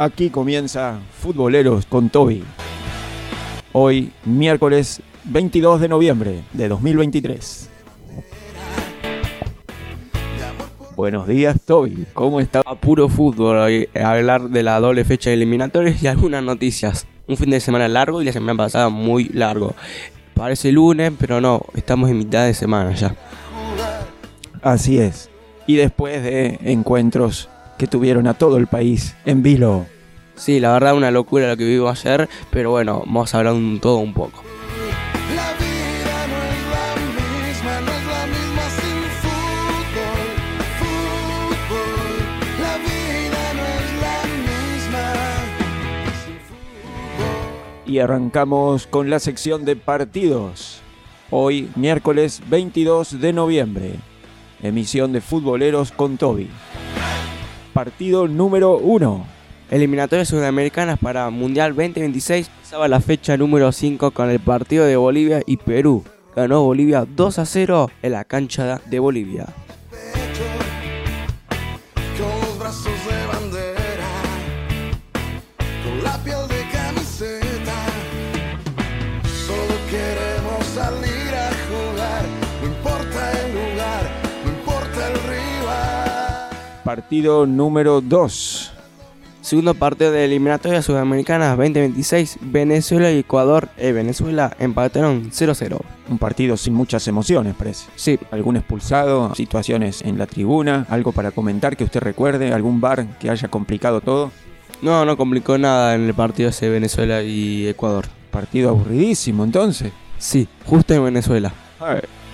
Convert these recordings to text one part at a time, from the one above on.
Aquí comienza Futboleros con Toby. Hoy, miércoles 22 de noviembre de 2023. Buenos días, Toby. ¿Cómo está? A puro fútbol, hoy, a hablar de la doble fecha de eliminatorios y algunas noticias. Un fin de semana largo y la semana pasada muy largo. Parece lunes, pero no, estamos en mitad de semana ya. Así es. Y después de encuentros que tuvieron a todo el país en vilo. Sí, la verdad una locura lo que vivo ayer, pero bueno, vamos a hablar un todo un poco. Y arrancamos con la sección de partidos. Hoy, miércoles 22 de noviembre. Emisión de Futboleros con Toby. Partido número 1. Eliminatorias sudamericanas para Mundial 2026. Estaba la fecha número 5 con el partido de Bolivia y Perú. Ganó Bolivia 2 a 0 en la cancha de Bolivia. Partido número 2. Segundo partido de eliminatorias sudamericanas 2026. Venezuela y Ecuador. Eh, Venezuela empataron 0-0. Un partido sin muchas emociones, parece. Sí, algún expulsado, situaciones en la tribuna, algo para comentar que usted recuerde, algún bar que haya complicado todo. no, no complicó nada en el partido ese Venezuela y Ecuador. Partido aburridísimo entonces. Sí, justo en Venezuela. Ay, Solo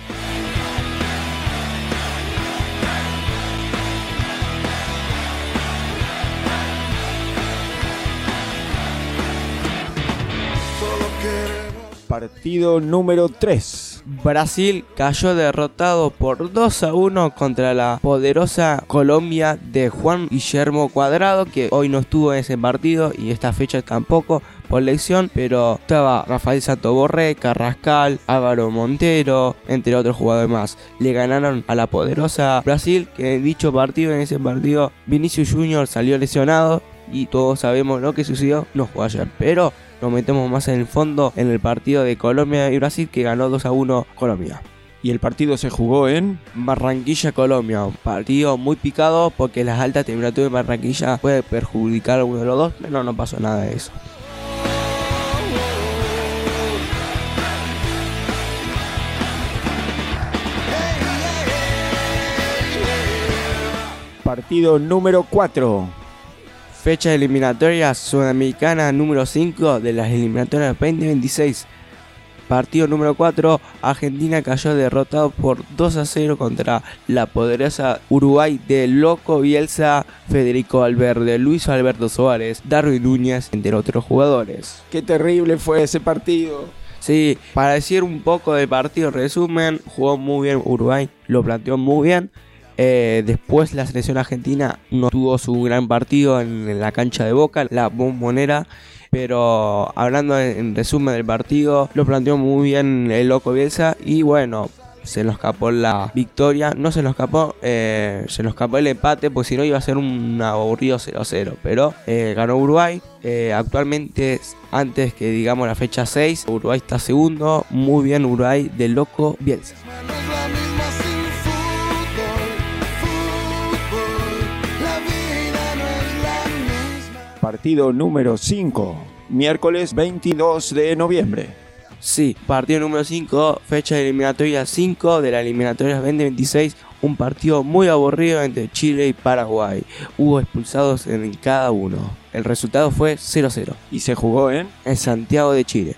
Partido número 3. Brasil cayó derrotado por 2 a 1 contra la poderosa Colombia de Juan Guillermo Cuadrado, que hoy no estuvo en ese partido y esta fecha tampoco por lección, pero estaba Rafael Santoborré, Carrascal, Álvaro Montero, entre otros jugadores más. Le ganaron a la poderosa Brasil, que en dicho partido, en ese partido, Vinicius Junior salió lesionado y todos sabemos lo que sucedió, no jugó ayer, pero nos metemos más en el fondo en el partido de Colombia y Brasil que ganó 2 a 1 Colombia. Y el partido se jugó en... Barranquilla, Colombia, un partido muy picado porque las altas temperaturas de Barranquilla puede perjudicar a uno de los dos, pero no pasó nada de eso. Partido número 4. Fecha eliminatoria sudamericana número 5 de las eliminatorias 2026. Partido número 4, Argentina cayó derrotado por 2 a 0 contra la poderosa Uruguay de Loco Bielsa, Federico Valverde, Luis Alberto Suárez, Darwin Núñez, entre otros jugadores. Qué terrible fue ese partido. Sí, para decir un poco del partido, resumen, jugó muy bien Uruguay, lo planteó muy bien. Eh, después la selección argentina no tuvo su gran partido en, la cancha de Boca, la bombonera. Pero hablando en, en resumen del partido, lo planteó muy bien el loco Bielsa y bueno, se nos escapó la victoria. No se nos escapó, eh, se nos escapó el empate, porque si no iba a ser un aburrido 0-0. Pero eh, ganó Uruguay. Actualmente, antes que digamos la fecha 6, Uruguay está segundo. Muy bien, Uruguay de loco Bielsa. Partido número 5. Miércoles 22 de noviembre. Sí, partido número 5, fecha de eliminatoria 5 de la eliminatoria 2026. Un partido muy aburrido entre Chile y Paraguay. Hubo expulsados en cada uno. El resultado fue 0-0 Y se jugó en... en Santiago de Chile.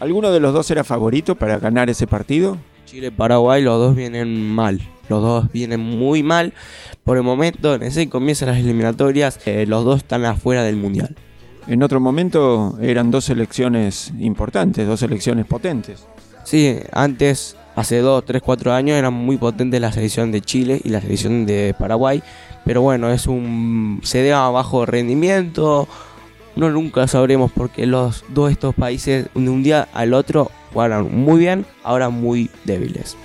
¿Alguno de los dos era favorito para ganar ese partido? Chile y Paraguay, los dos vienen mal. Los dos vienen muy mal. Por el momento, en ese comienzan las eliminatorias, eh, los dos están afuera del mundial. En otro momento eran dos selecciones importantes, dos selecciones potentes. Sí, antes, hace 2, 3, 4 años, eran muy potentes la selección de Chile y la selección de Paraguay. Pero bueno, es un. se debe a bajo rendimiento. No nunca sabremos porque los dos de estos países de un día al otro jugaron muy bien, ahora muy débiles.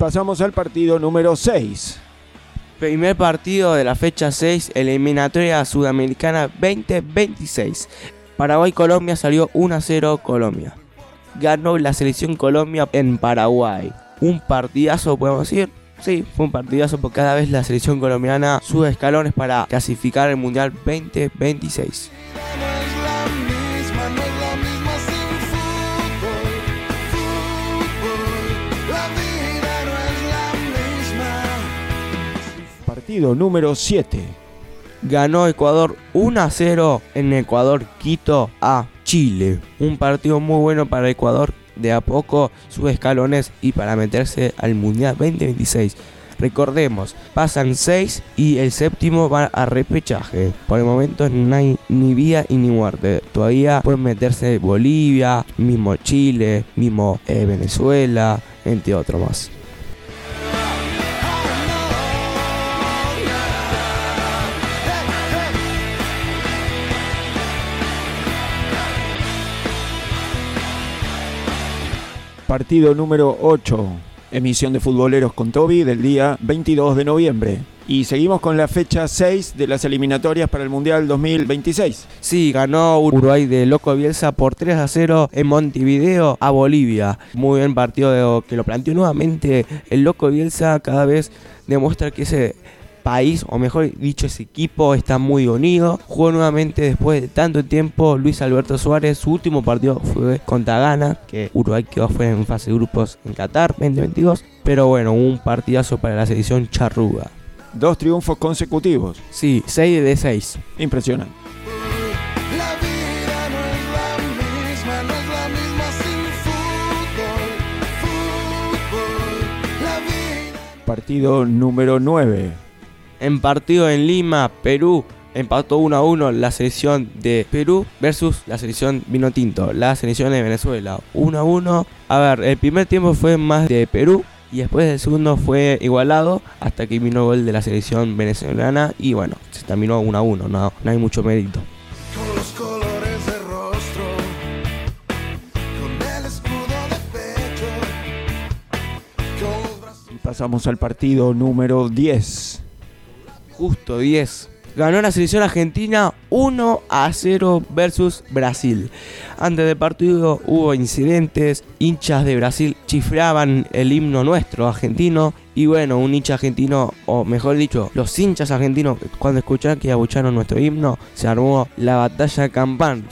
Pasamos al partido número 6. Primer partido de la fecha 6, eliminatoria sudamericana 2026. Paraguay-Colombia salió 1 a 0 Colombia. Ganó la selección Colombia en Paraguay. Un partidazo, podemos decir. Sí, fue un partidazo porque cada vez la selección colombiana sube escalones para clasificar el Mundial 2026. Partido número 7. ganó Ecuador 1 a 0 en Ecuador Quito a Chile. Un partido muy bueno para Ecuador, de a poco sube escalones y para meterse al Mundial 2026. Recordemos, pasan 6 y el séptimo va a repechaje. Por el momento no hay ni vida y ni muerte. Todavía pueden meterse Bolivia, mismo Chile, mismo eh, Venezuela, entre otros más. Partido número 8. Emisión de Futboleros con Toby del día 22 de noviembre. Y seguimos con la fecha 6 de las eliminatorias para el Mundial 2026. Sí, ganó Uruguay de Loco Bielsa por 3 a 0 en Montevideo a Bolivia. Muy bien partido que lo planteó nuevamente el Loco Bielsa. Cada vez demuestra que ese país, o mejor dicho, ese equipo está muy unido. Jugó nuevamente después de tanto tiempo Luis Alberto Suárez. Su último partido fue contra Ghana, que Uruguay quedó fuera en fase de grupos en Qatar 2022. Pero bueno, un partidazo para la selección charruga. Dos triunfos consecutivos. Sí, 6 de 6. Impresionante. La vida no es la misma, no es la misma sin fútbol, fútbol. La vida. Partido número 9. En partido en Lima, Perú empató 1 a 1 la selección de Perú versus la selección Vino Tinto, la selección de Venezuela. 1 a 1. A ver, el primer tiempo fue más de Perú y después el segundo fue igualado hasta que vino el gol de la selección venezolana y bueno, se terminó 1 a 1, no, no hay mucho mérito. Pasamos al partido número 10. Justo 10. Ganó la selección argentina 1 a 0 versus Brasil. Antes del partido hubo incidentes, hinchas de Brasil chifraban el himno nuestro argentino y bueno, un hincha argentino, o mejor dicho, los hinchas argentinos cuando escucharon que abucharon nuestro himno, se armó la batalla campán.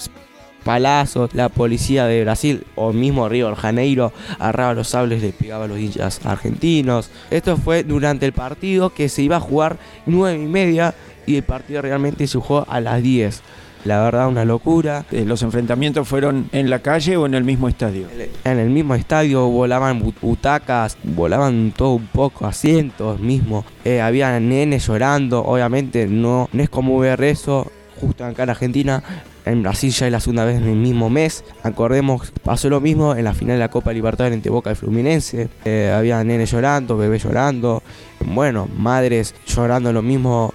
Palazos, la policía de Brasil o mismo Río de Janeiro agarraba los sables le pegaba a los hinchas argentinos. Esto fue durante el partido que se iba a jugar 9 y media y el partido realmente se jugó a las 10. La verdad, una locura. Eh, ¿Los enfrentamientos fueron en la calle o en el mismo estadio? En el mismo estadio volaban bu- butacas, volaban todo un poco, asientos mismo. Eh, había nenes llorando, obviamente no, no es como ver eso justo acá en Argentina. En Brasil ya es la segunda vez en el mismo mes. Acordemos, pasó lo mismo en la final de la Copa Libertadores entre Boca y Fluminense. Eh, había nenes llorando, bebés llorando. Bueno, madres llorando lo mismo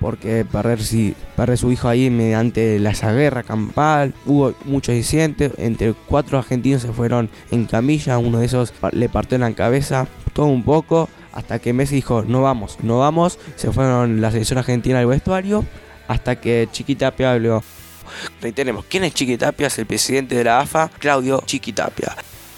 porque perder, si, perder su hijo ahí mediante la, esa guerra campal. Hubo muchos incidentes, entre cuatro argentinos se fueron en camilla, uno de esos le partió en la cabeza, todo un poco, hasta que Messi dijo, no vamos, no vamos, se fueron la selección argentina al vestuario, hasta que Chiquitapia habló. Reiteremos, ¿quién es Chiquitapia? Es el presidente de la AFA, Claudio Chiquitapia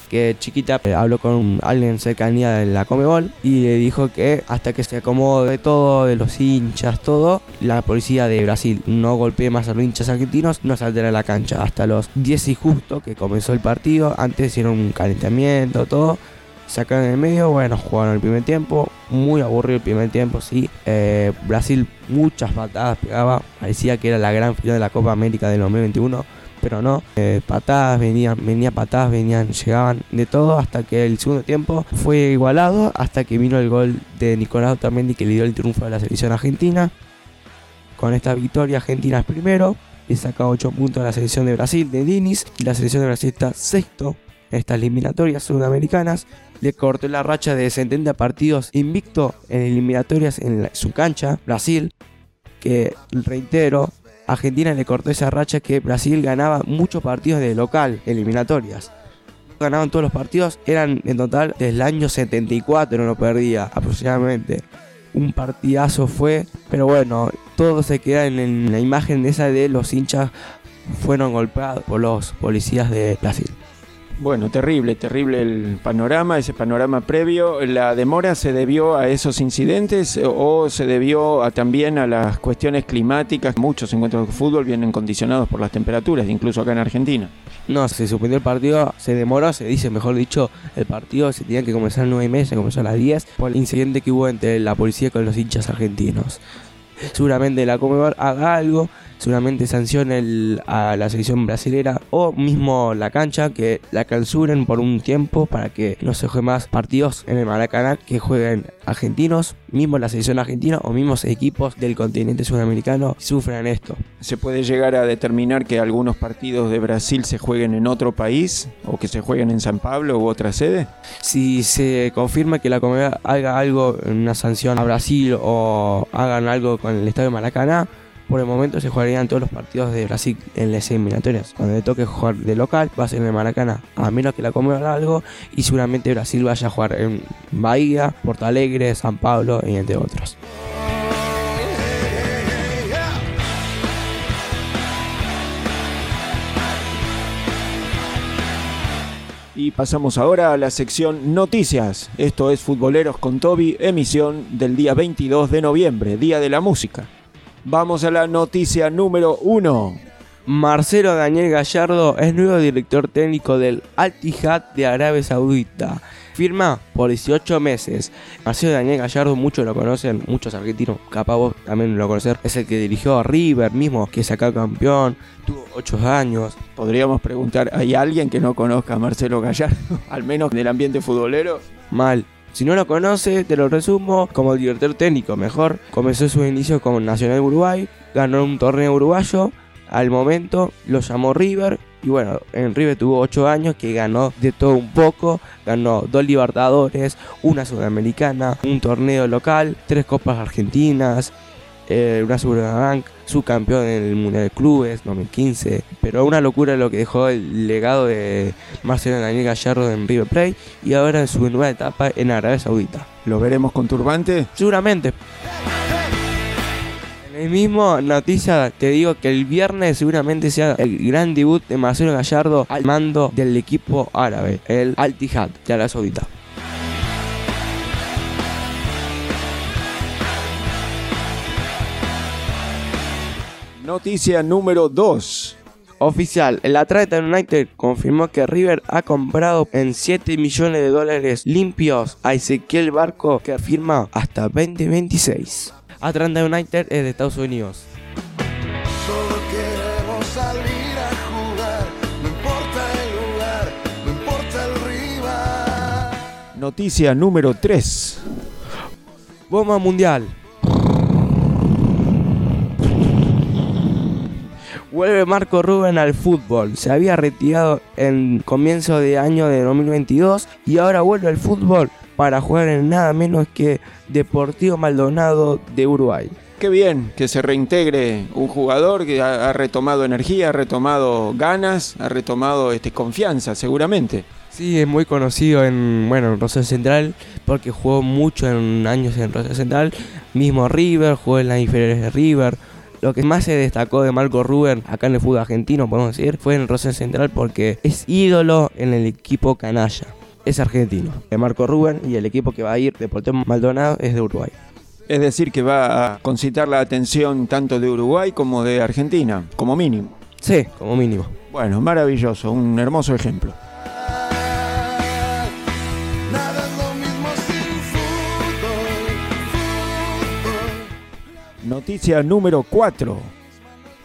que Chiquita habló con alguien en cercanía de la Comebol y le dijo que hasta que se acomode todo, de los hinchas, todo, la policía de Brasil no golpee más a los hinchas argentinos, no saldrá a la cancha. Hasta los 10 y justo que comenzó el partido, antes hicieron un calentamiento, todo. Sacaron en el medio, bueno, jugaron el primer tiempo, muy aburrido el primer tiempo, sí. Eh, Brasil muchas patadas pegaba, parecía que era la gran final de la Copa América del 2021 pero no. Eh, patadas, venían, venía patadas, venían, llegaban de todo hasta que el segundo tiempo fue igualado, hasta que vino el gol de Nicolás Otamendi que le dio el triunfo a la selección argentina. Con esta victoria Argentina es primero, le saca 8 puntos a la selección de Brasil de Diniz y la selección de Brasil está sexto en estas eliminatorias sudamericanas. Le cortó la racha de 70 partidos invicto en eliminatorias en su cancha, Brasil, que reitero, Argentina le cortó esa racha que Brasil ganaba muchos partidos de local, eliminatorias. ganaban todos los partidos, eran en total desde el año 74 no perdía aproximadamente. Un partidazo fue, pero bueno, todo se queda en, en la imagen esa de los hinchas fueron golpeados por los policías de Brasil. Bueno, terrible, terrible el panorama, ese panorama previo. ¿La demora se debió a esos incidentes o se debió a, también a las cuestiones climáticas? Muchos encuentros de fútbol vienen condicionados por las temperaturas, incluso acá en Argentina. No, se suspendió el partido, se demoró, se dice, mejor dicho, el partido se tenía que comenzar a las 9 y media, se comenzó a las 10 por el incidente que hubo entre la policía con los hinchas argentinos. Seguramente la Comebol haga algo, seguramente sancione el- a la selección brasilera o mismo la cancha, que la clausuren por un tiempo para que no se jueguen más partidos en el Maracaná que jueguen argentinos, mismo la selección argentina o mismos equipos del continente sudamericano sufran esto. ¿Se puede llegar a determinar que algunos partidos de Brasil se jueguen en otro país o que se jueguen en San Pablo u otra sede? Si se confirma que la Conmebol haga algo, una sanción a Brasil o hagan algo con el estadio Maracaná, por el momento se jugarían todos los partidos de Brasil en las eliminatorias. Cuando le toque jugar de local, va a ser en el Maracaná, a menos que la haga algo y seguramente Brasil vaya a jugar en Bahía, Porto Alegre, San Pablo y entre otros. Y pasamos ahora a la sección Noticias. Esto es Futboleros con Toby, emisión del día 22 de noviembre, Día de la Música. Vamos a la noticia número 1. Marcelo Daniel Gallardo es nuevo director técnico del Al Ittihad de Arabia Saudita. Firma por 18 meses. Marcelo Daniel Gallardo, muchos lo conocen, muchos argentinos, capaz vos también lo conocer. Es el que dirigió a River mismo, que sacó campeón, tuvo 8 años. Podríamos preguntar, ¿hay alguien que no conozca a Marcelo Gallardo? Al menos del ambiente futbolero. Mal. Si no lo conoce, te lo resumo como director técnico. Mejor comenzó su inicio con Nacional Uruguay, ganó un torneo uruguayo. Al momento lo llamó River. Y bueno, en River tuvo 8 años que ganó de todo un poco. Ganó dos Libertadores, una Sudamericana, un torneo local, tres Copas Argentinas, eh, una Superbank, subcampeón en el Mundial de Clubes 2015. Pero una locura lo que dejó el legado de Marcelo Daniel Gallardo en River Plate y ahora en su nueva etapa en Arabia Saudita. ¿Lo veremos con turbante? Seguramente. En el mismo noticia te digo que el viernes seguramente sea el gran debut de Marcelo Gallardo al mando del equipo árabe, el Al Ittihad de Arabia Saudita. Noticia número 2. Oficial, el Atlanta United confirmó que River ha comprado en 7 millones de dólares limpios a Ezequiel Barco que firma hasta 2026. Atlanta United es de Estados Unidos. Solo queremos salir a jugar, no importa el lugar, no importa el rival. Noticia número 3. Bomba Mundial. Vuelve Marco Rubén al fútbol. Se había retirado en comienzo de año de 2022 y ahora vuelve al fútbol para jugar en nada menos que Deportivo Maldonado de Uruguay. Qué bien que se reintegre un jugador que ha, ha retomado energía, ha retomado ganas, ha retomado este, confianza, seguramente. Sí, es muy conocido en, bueno, en Rosario Central porque jugó mucho en años en Rosario Central. Mismo River, jugó en las inferiores de River. Lo que más se destacó de Marco Rubén acá en el fútbol argentino, podemos decir, fue en Rosario Central porque es ídolo en el equipo canalla. Es argentino. De Marco Rubén y el equipo que va a ir, Deportivo Maldonado, es de Uruguay. Es decir, que va a concitar la atención tanto de Uruguay como de Argentina, como mínimo. Sí, como mínimo. Bueno, maravilloso, un hermoso ejemplo. Noticia número 4.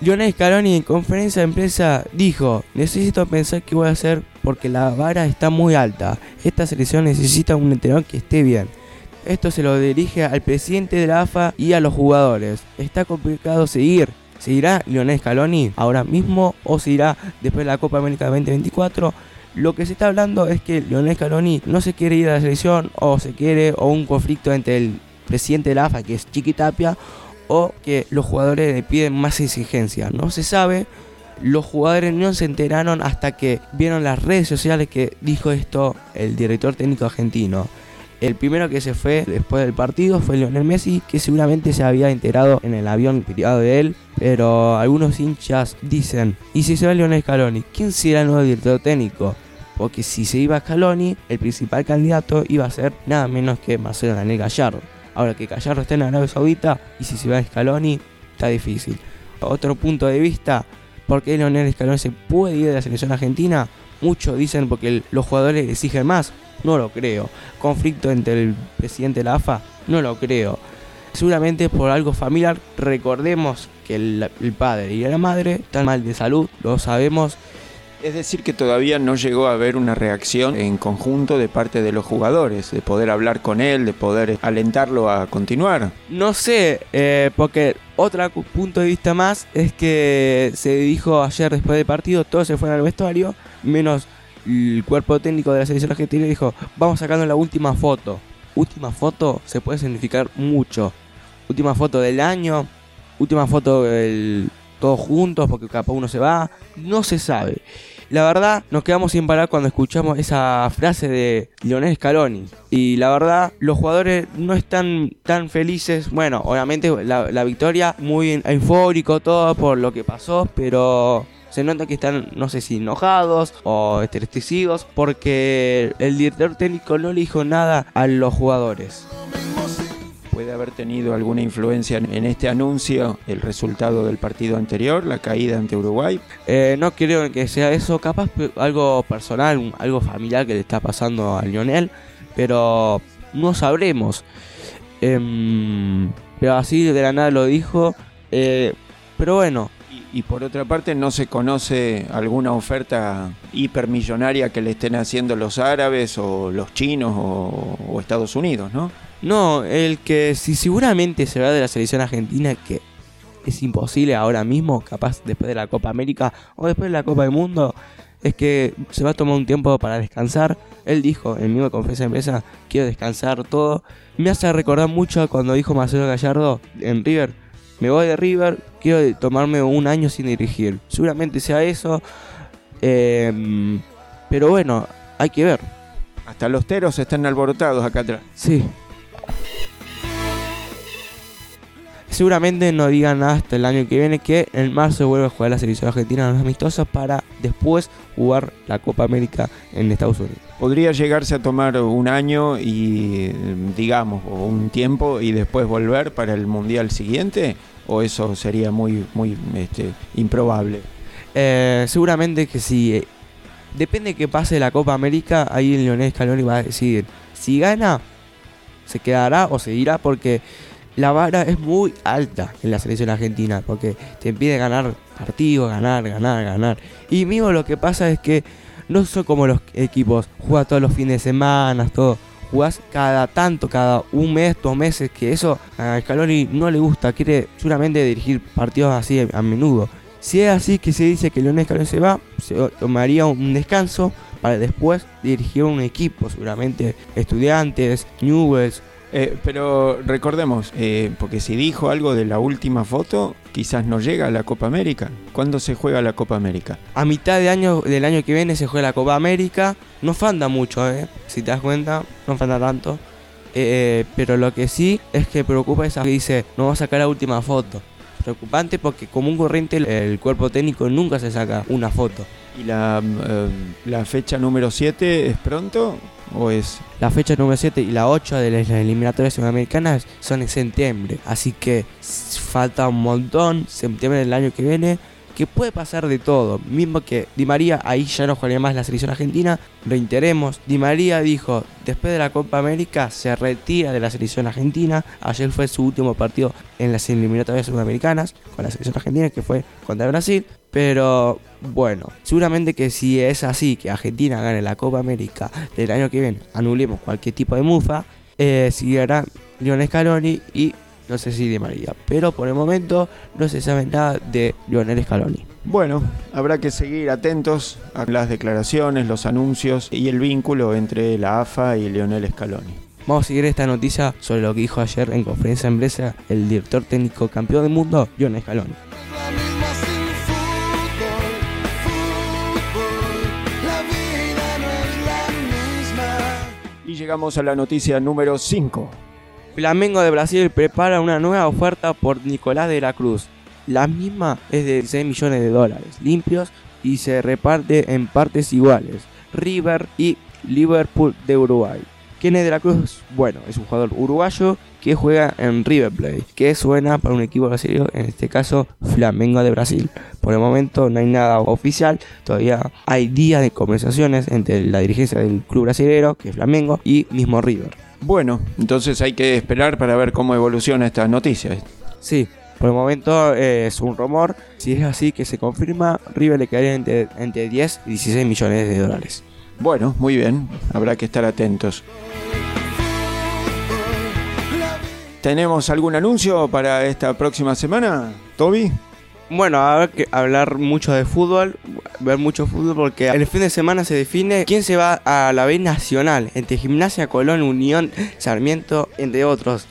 Lionel Scaloni en conferencia de empresa dijo, necesito pensar qué voy a hacer porque la vara está muy alta. Esta selección necesita un entrenador que esté bien. Esto se lo dirige al presidente de la AFA y a los jugadores. Está complicado seguir. ¿Seguirá Lionel Scaloni ahora mismo o seguirá después de la Copa América 2024? Lo que se está hablando es que Lionel Scaloni no se quiere ir a la selección o se quiere o un conflicto entre el presidente de la AFA que es Chiqui Tapia o que los jugadores le piden más exigencia. No se sabe, Los jugadores no se enteraron hasta que vieron las redes sociales que dijo esto el director técnico argentino. El primero que se fue después del partido fue Lionel Messi, que seguramente se había enterado en el avión privado de él, pero algunos hinchas dicen, ¿y si se va Lionel Scaloni? ¿Quién será el nuevo director técnico? Porque si se iba Scaloni, el principal candidato iba a ser nada menos que Marcelo Daniel Gallardo. Ahora que Gallardo está en Arabia Saudita y si se va Scaloni, está difícil. Otro punto de vista, ¿por qué Lionel Scaloni se puede ir de la selección argentina? Muchos dicen porque los jugadores exigen más. No lo creo. Conflicto entre el presidente de la AFA, no lo creo. Seguramente por algo familiar, recordemos que el, padre y la madre están mal de salud, lo sabemos. Es decir, que todavía no llegó a haber una reacción en conjunto de parte de los jugadores, de poder hablar con él, de poder alentarlo a continuar. No sé, eh, porque otro punto de vista más es que se dijo ayer después del partido, todos se fueron al vestuario, menos el cuerpo técnico de la selección argentina dijo, vamos sacando la última foto. Última foto se puede significar mucho. Última foto del año, última foto del, todos juntos porque capaz uno se va, no se sabe. La verdad, nos quedamos sin parar cuando escuchamos esa frase de Lionel Scaloni. Y la verdad, los jugadores no están tan felices. Bueno, obviamente la, la victoria, muy eufórico todo por lo que pasó, pero se nota que están, no sé si enojados o estrecidos porque el director técnico no le dijo nada a los jugadores. ¿Puede haber tenido alguna influencia en este anuncio el resultado del partido anterior, la caída ante Uruguay? Eh, no creo que sea eso, capaz algo personal, algo familiar que le está pasando a Lionel, pero no sabremos. Em, pero así de la nada lo dijo. Eh, pero bueno, y por otra parte no se conoce alguna oferta hipermillonaria que le estén haciendo los árabes o los chinos o, Estados Unidos, ¿no? No, el que si seguramente se va de la selección argentina, que es imposible ahora mismo, capaz después de la Copa América o después de la Copa del Mundo, es que se va a tomar un tiempo para descansar. Él dijo en mismo conferencia de empresa, quiero descansar todo. Me hace recordar mucho cuando dijo Marcelo Gallardo en River, me voy de River, quiero tomarme un año sin dirigir. Seguramente sea eso. Em, pero bueno, hay que ver. Hasta los teros están alborotados acá atrás. Sí. Seguramente no digan nada hasta el año que viene que en marzo vuelve a jugar la selección argentina en los amistosos para después jugar la Copa América en Estados Unidos. Podría llegarse a tomar un año y digamos o un tiempo y después volver para el mundial siguiente o eso sería muy muy este, improbable. Eh, seguramente que sí. Eh, depende que pase la Copa América, ahí el Leonel Scaloni va a decidir si gana, se quedará o se irá porque la vara es muy alta en la selección argentina porque te impide ganar partidos, ganar, ganar, ganar. Y mismo lo que pasa es que no son como los equipos, juega todos los fines de semana, todo. Jugás cada tanto, cada un mes, dos meses, que eso a Scaloni no le gusta, quiere seguramente dirigir partidos así a menudo. Si es así que se dice que Leonel Scaloni se va, se tomaría un descanso para después dirigir un equipo, seguramente estudiantes, Newells, eh, pero recordemos, eh, porque si dijo algo de la última foto, quizás no llega a la Copa América. ¿Cuándo se juega la Copa América? A mitad de año, del año que viene se juega la Copa América. No falta mucho, ¿eh? Si te das cuenta, no falta tanto. Eh, pero lo que sí es que preocupa esa que dice, no va a sacar la última foto. Preocupante porque como un corriente el cuerpo técnico nunca se saca una foto. ¿Y la, la fecha número 7 es pronto? ¿O es? La fecha número 7 y la 8 de las eliminatorias sudamericanas son en septiembre. Así que falta un montón. Septiembre del año que viene. Que puede pasar de todo. Mismo que Di María ahí ya no jugaría más la selección argentina. Reiteremos. Di María dijo, después de la Copa América se retira de la selección argentina. Ayer fue su último partido en las eliminatorias sudamericanas con la selección argentina que fue contra Brasil. Pero bueno, seguramente que si es así, que Argentina gane la Copa América del año que viene, anulemos cualquier tipo de mufa, eh, seguirá Lionel Scaloni y no sé si de María, pero por el momento no se sabe nada de Lionel Scaloni. Bueno, habrá que seguir atentos a las declaraciones, los anuncios y el vínculo entre la AFA y Lionel Scaloni. Vamos a seguir esta noticia sobre lo que dijo ayer en conferencia en Blesa el director técnico campeón del mundo, Lionel Scaloni. Y llegamos a la noticia número 5. Flamengo de Brasil prepara una nueva oferta por Nicolás de la Cruz. La misma es de 6 millones de dólares limpios y se reparte en partes iguales. River y Liverpool de Uruguay. ¿Quién es de la Cruz? Bueno, es un jugador uruguayo que juega en River Plate, que suena para un equipo brasileño, en este caso Flamengo de Brasil. Por el momento no hay nada oficial, todavía hay días de conversaciones entre la dirigencia del club brasileño, que es Flamengo, y mismo River. Bueno, entonces hay que esperar para ver cómo evoluciona esta noticia. Sí, por el momento eh, es un rumor. Si es así que se confirma, River le quedaría entre, entre 10 y 16 millones de dólares. Bueno, muy bien, habrá que estar atentos. ¿Tenemos algún anuncio para esta próxima semana, Toby? Bueno, habrá que hablar mucho de fútbol, ver mucho fútbol porque el fin de semana se define quién se va a la B Nacional entre Gimnasia, Colón, Unión, Sarmiento, entre otros.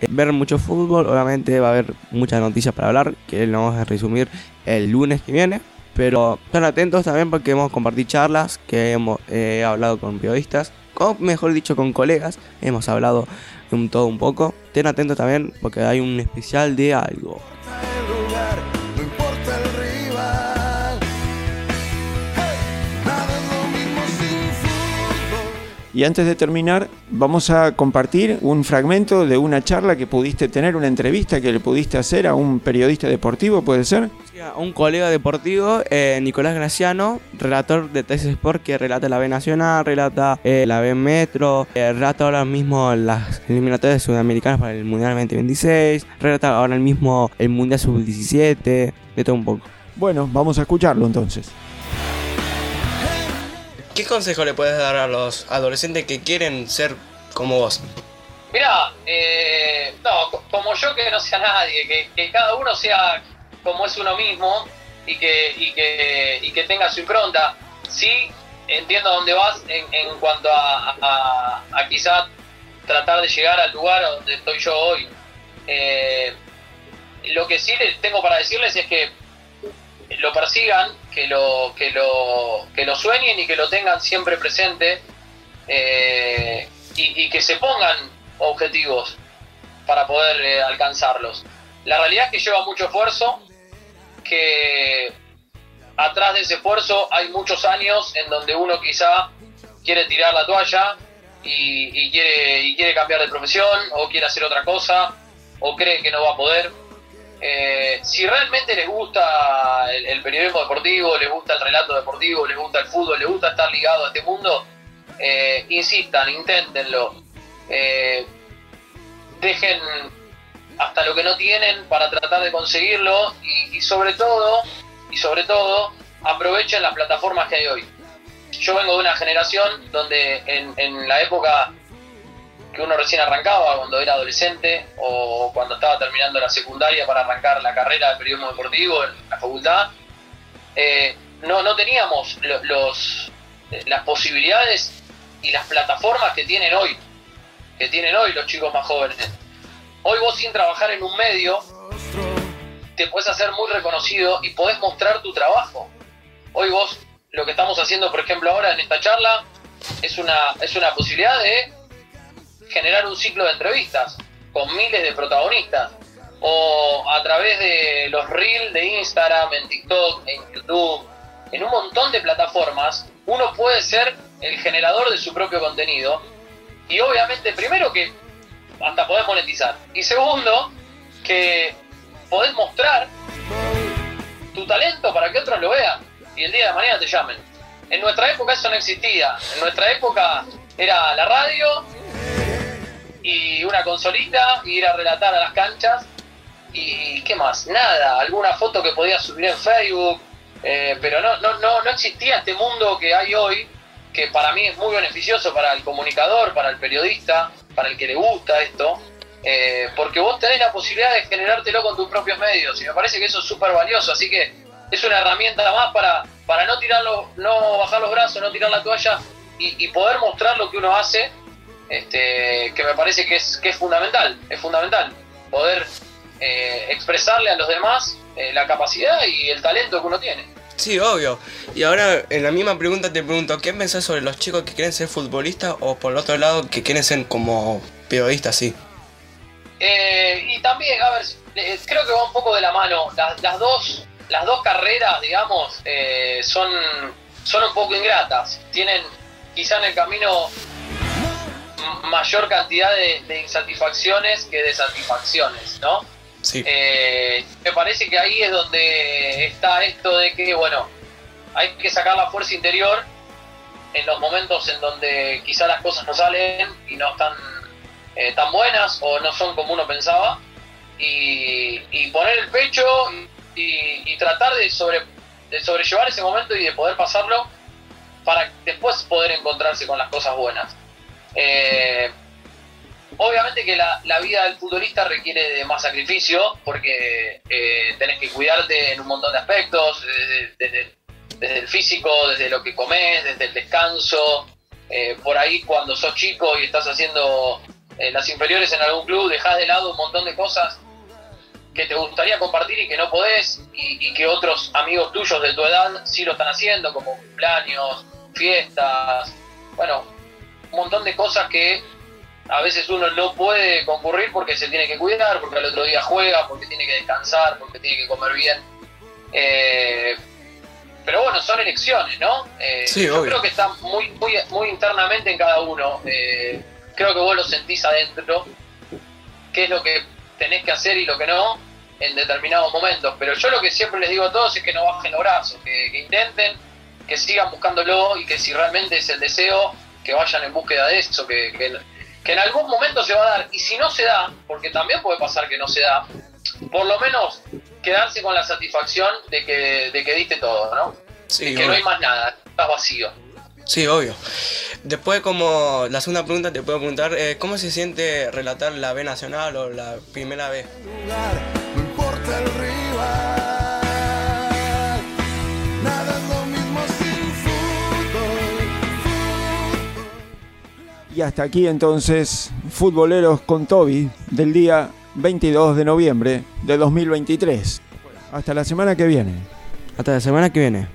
Eh, ver mucho fútbol, obviamente va a haber muchas noticias para hablar, que lo vamos a resumir el lunes que viene. Pero estén atentos también porque hemos compartido charlas, que hemos hablado con periodistas, o mejor dicho con colegas, hemos hablado un todo un poco. Estén atentos también porque hay un especial de algo. Y antes de terminar, vamos a compartir un fragmento de una charla que pudiste tener, una entrevista que le pudiste hacer a un periodista deportivo, ¿puede ser? Sí, a Un colega deportivo, eh, Nicolás Graciano, relator de Texas Sport, que relata la B Nacional, relata eh, la B Metro, eh, relata ahora mismo las eliminatorias sudamericanas para el Mundial 2026, relata ahora mismo el Mundial Sub-17, de todo un poco. Bueno, vamos a escucharlo entonces. ¿Qué consejo le puedes dar a los adolescentes que quieren ser como vos? Mirá, eh, no, co- como yo que no sea nadie, que, cada uno sea como es uno mismo y que, y que, y que tenga su impronta. Sí, entiendo dónde vas en, en cuanto a, a, a quizá tratar de llegar al lugar donde estoy yo hoy. Eh, lo que sí les tengo para decirles es que lo persigan, que lo, que lo, que lo sueñen y que lo tengan siempre presente eh, y, y que se pongan objetivos para poder eh, alcanzarlos. La realidad es que lleva mucho esfuerzo, que atrás de ese esfuerzo hay muchos años en donde uno quizá quiere tirar la toalla y, y quiere, y quiere cambiar de profesión o quiere hacer otra cosa o cree que no va a poder. Eh, si realmente les gusta el, periodismo deportivo, les gusta el relato deportivo, les gusta el fútbol, les gusta estar ligado a este mundo, eh, insistan, inténtenlo. Eh, dejen hasta lo que no tienen para tratar de conseguirlo y, sobre todo, y sobre todo, aprovechen las plataformas que hay hoy. Yo vengo de una generación donde en la época que uno recién arrancaba, cuando era adolescente o cuando estaba terminando la secundaria para arrancar la carrera de periodismo deportivo en la facultad, eh, no, no teníamos lo- los, las posibilidades y las plataformas que tienen hoy, que tienen hoy los chicos más jóvenes. Hoy vos sin trabajar en un medio, te puedes hacer muy reconocido y podés mostrar tu trabajo. Hoy vos, lo que estamos haciendo, por ejemplo, ahora en esta charla, es una, es una posibilidad de generar un ciclo de entrevistas con miles de protagonistas. O a través de los reels de Instagram, en TikTok, en YouTube, en un montón de plataformas, uno puede ser el generador de su propio contenido. Y obviamente, primero que hasta podés monetizar. Y segundo, que podés mostrar tu talento para que otros lo vean y el día de mañana te llamen. En nuestra época eso no existía. En nuestra época era la radio y una consolita, y ir a relatar a las canchas. ¿Y qué más? Nada, alguna foto que podías subir en Facebook, eh, pero no, no, no, no existía este mundo que hay hoy, que para mí es muy beneficioso para el comunicador, para el periodista, para el que le gusta esto, eh, porque vos tenés la posibilidad de generártelo con tus propios medios, y me parece que eso es súper valioso, así que es una herramienta más para, para no tirarlo, no bajar los brazos, no tirar la toalla y poder mostrar lo que uno hace, este, que me parece que es, que es fundamental, es fundamental, poder eh, expresarle a los demás eh, la capacidad y el talento que uno tiene. Sí, obvio. Y ahora en la misma pregunta te pregunto, ¿qué pensás sobre los chicos que quieren ser futbolistas o por el otro lado que quieren ser como periodistas, sí? Eh, y también, a ver, eh, creo que va un poco de la mano. Las, las dos, las dos carreras, digamos, eh, son, son un poco ingratas. Tienen quizá en el camino mayor cantidad de, de insatisfacciones que de satisfacciones, ¿no? Sí. Eh, me parece que ahí es donde está esto de que, bueno, hay que sacar la fuerza interior en los momentos en donde quizá las cosas no salen y no están eh, tan buenas o no son como uno pensaba y, y poner el pecho y, y tratar de, sobre, de sobrellevar ese momento y de poder pasarlo para después poder encontrarse con las cosas buenas. Eh, obviamente que la, vida del futbolista requiere de más sacrificio porque eh, tenés que cuidarte en un montón de aspectos, desde el físico, desde lo que comes, desde el descanso. Eh, por ahí cuando sos chico y estás haciendo eh, las inferiores en algún club, dejás de lado un montón de cosas que te gustaría compartir y que no podés, y, y que otros amigos tuyos de tu edad sí lo están haciendo, como cumpleaños, fiestas, bueno, un montón de cosas que a veces uno no puede concurrir porque se tiene que cuidar, porque al otro día juega, porque tiene que descansar, porque tiene que comer bien. Eh, pero bueno, son elecciones, ¿no? Eh, Sí, yo obvio. creo que está muy, muy, muy internamente en cada uno. Eh, creo que vos lo sentís adentro, qué es lo que tenés que hacer y lo que no en determinados momentos. Pero yo lo que siempre les digo a todos es que no bajen los brazos, que, que intenten, que sigan buscándolo y que si realmente es el deseo, que vayan en búsqueda de eso, que, que, que en algún momento se va a dar. Y si no se da, porque también puede pasar que no se da, por lo menos quedarse con la satisfacción de que, de que diste todo, ¿no? Sí, De que no hay más nada, estás vacío. Sí, obvio. Después, como la segunda pregunta, te puedo preguntar, eh, ¿cómo se siente relatar la B Nacional o la primera B? lugar, no importa el rival. Y hasta aquí entonces, Futboleros con Toby del día 22 de noviembre de 2023. Hasta la semana que viene. Hasta la semana que viene.